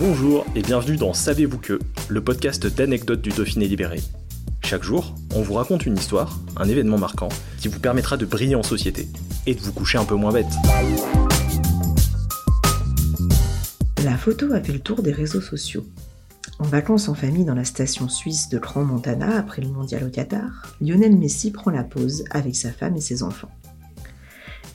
Bonjour et bienvenue dans Savez-vous que, le podcast d'anecdotes du Dauphiné libéré. Chaque jour, on vous raconte une histoire, un événement marquant, qui vous permettra de briller en société et de vous coucher un peu moins bête. La photo a fait le tour des réseaux sociaux. En vacances en famille dans la station suisse de Grand Montana après le mondial au Qatar, Lionel Messi prend la pause avec sa femme et ses enfants.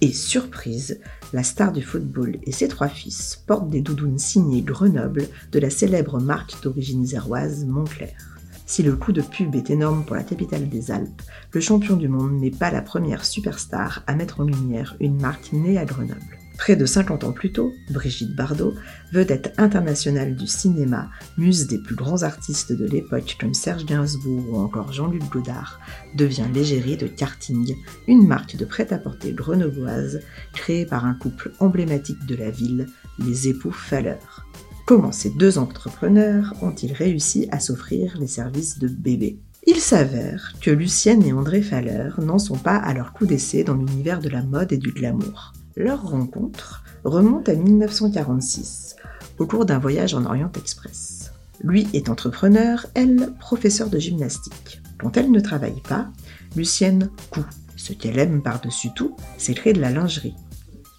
Et surprise, la star du football et ses trois fils portent des doudounes signées Grenoble de la célèbre marque d'origine zéroise Montclair. Si le coup de pub est énorme pour la capitale des Alpes, le champion du monde n'est pas la première superstar à mettre en lumière une marque née à Grenoble. Près de 50 ans plus tôt, Brigitte Bardot, vedette internationale du cinéma, muse des plus grands artistes de l'époque comme Serge Gainsbourg ou encore Jean-Luc Godard, devient l'égérie de Karting, une marque de prêt-à-porter grenobloise créée par un couple emblématique de la ville, les époux Falleur. Comment ces deux entrepreneurs ont-ils réussi à s'offrir les services de bébé? Il s'avère que Lucienne et André Falleur n'en sont pas à leur coup d'essai dans l'univers de la mode et du glamour. Leur rencontre remonte à 1946, au cours d'un voyage en Orient Express. Lui est entrepreneur, elle professeur de gymnastique. Quand elle ne travaille pas, Lucienne coud. Ce qu'elle aime par-dessus tout, c'est créer de la lingerie,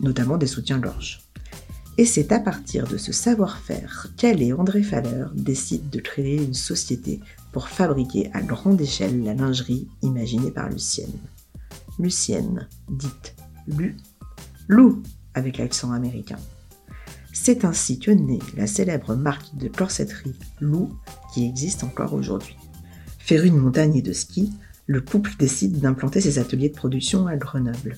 notamment des soutiens-gorge. Et c'est à partir de ce savoir-faire qu'elle et André Falleur décident de créer une société pour fabriquer à grande échelle la lingerie imaginée par Lucienne. Lucienne, dite Lu, Lou avec l'accent américain. C'est ainsi que naît la célèbre marque de corsetterie Lou qui existe encore aujourd'hui. Féru de montagne et de ski, le couple décide d'implanter ses ateliers de production à Grenoble.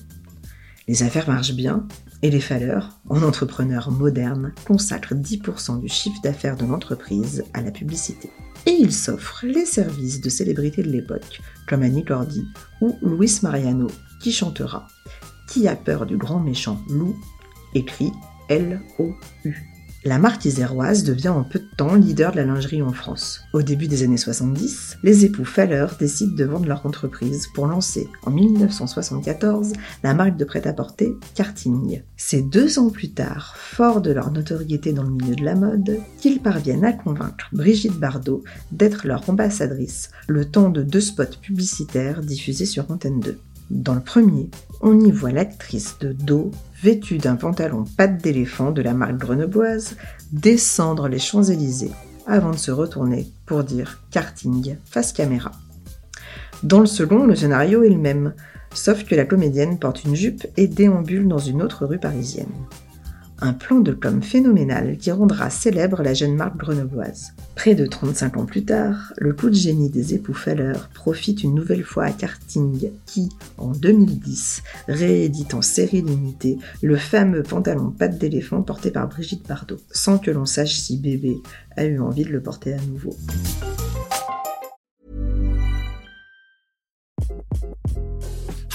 Les affaires marchent bien et les Falleurs, en entrepreneurs modernes, consacrent 10% du chiffre d'affaires de l'entreprise à la publicité. Et ils s'offrent les services de célébrités de l'époque, comme Annie Cordy ou Luis Mariano, qui chantera qui a peur du grand méchant loup écrit L-O-U. La marque iséroise devient en peu de temps leader de la lingerie en France. Au début des années 70, les époux Faller décident de vendre leur entreprise pour lancer en 1974 la marque de prêt-à-porter Karting. C'est deux ans plus tard, fort de leur notoriété dans le milieu de la mode, qu'ils parviennent à convaincre Brigitte Bardot d'être leur ambassadrice le temps de deux spots publicitaires diffusés sur Antenne 2. Dans le premier, on y voit l'actrice de dos, vêtue d'un pantalon patte d'éléphant de la marque grenobloise, descendre les Champs-Élysées avant de se retourner pour dire karting face caméra. Dans le second, le scénario est le même, sauf que la comédienne porte une jupe et déambule dans une autre rue parisienne un plan de com phénoménal qui rendra célèbre la jeune marque grenobloise. Près de 35 ans plus tard, le coup de génie des époux Feller profite une nouvelle fois à Karting qui, en 2010, réédite en série limitée le fameux pantalon patte d'éléphant porté par Brigitte Bardot, sans que l'on sache si bébé a eu envie de le porter à nouveau.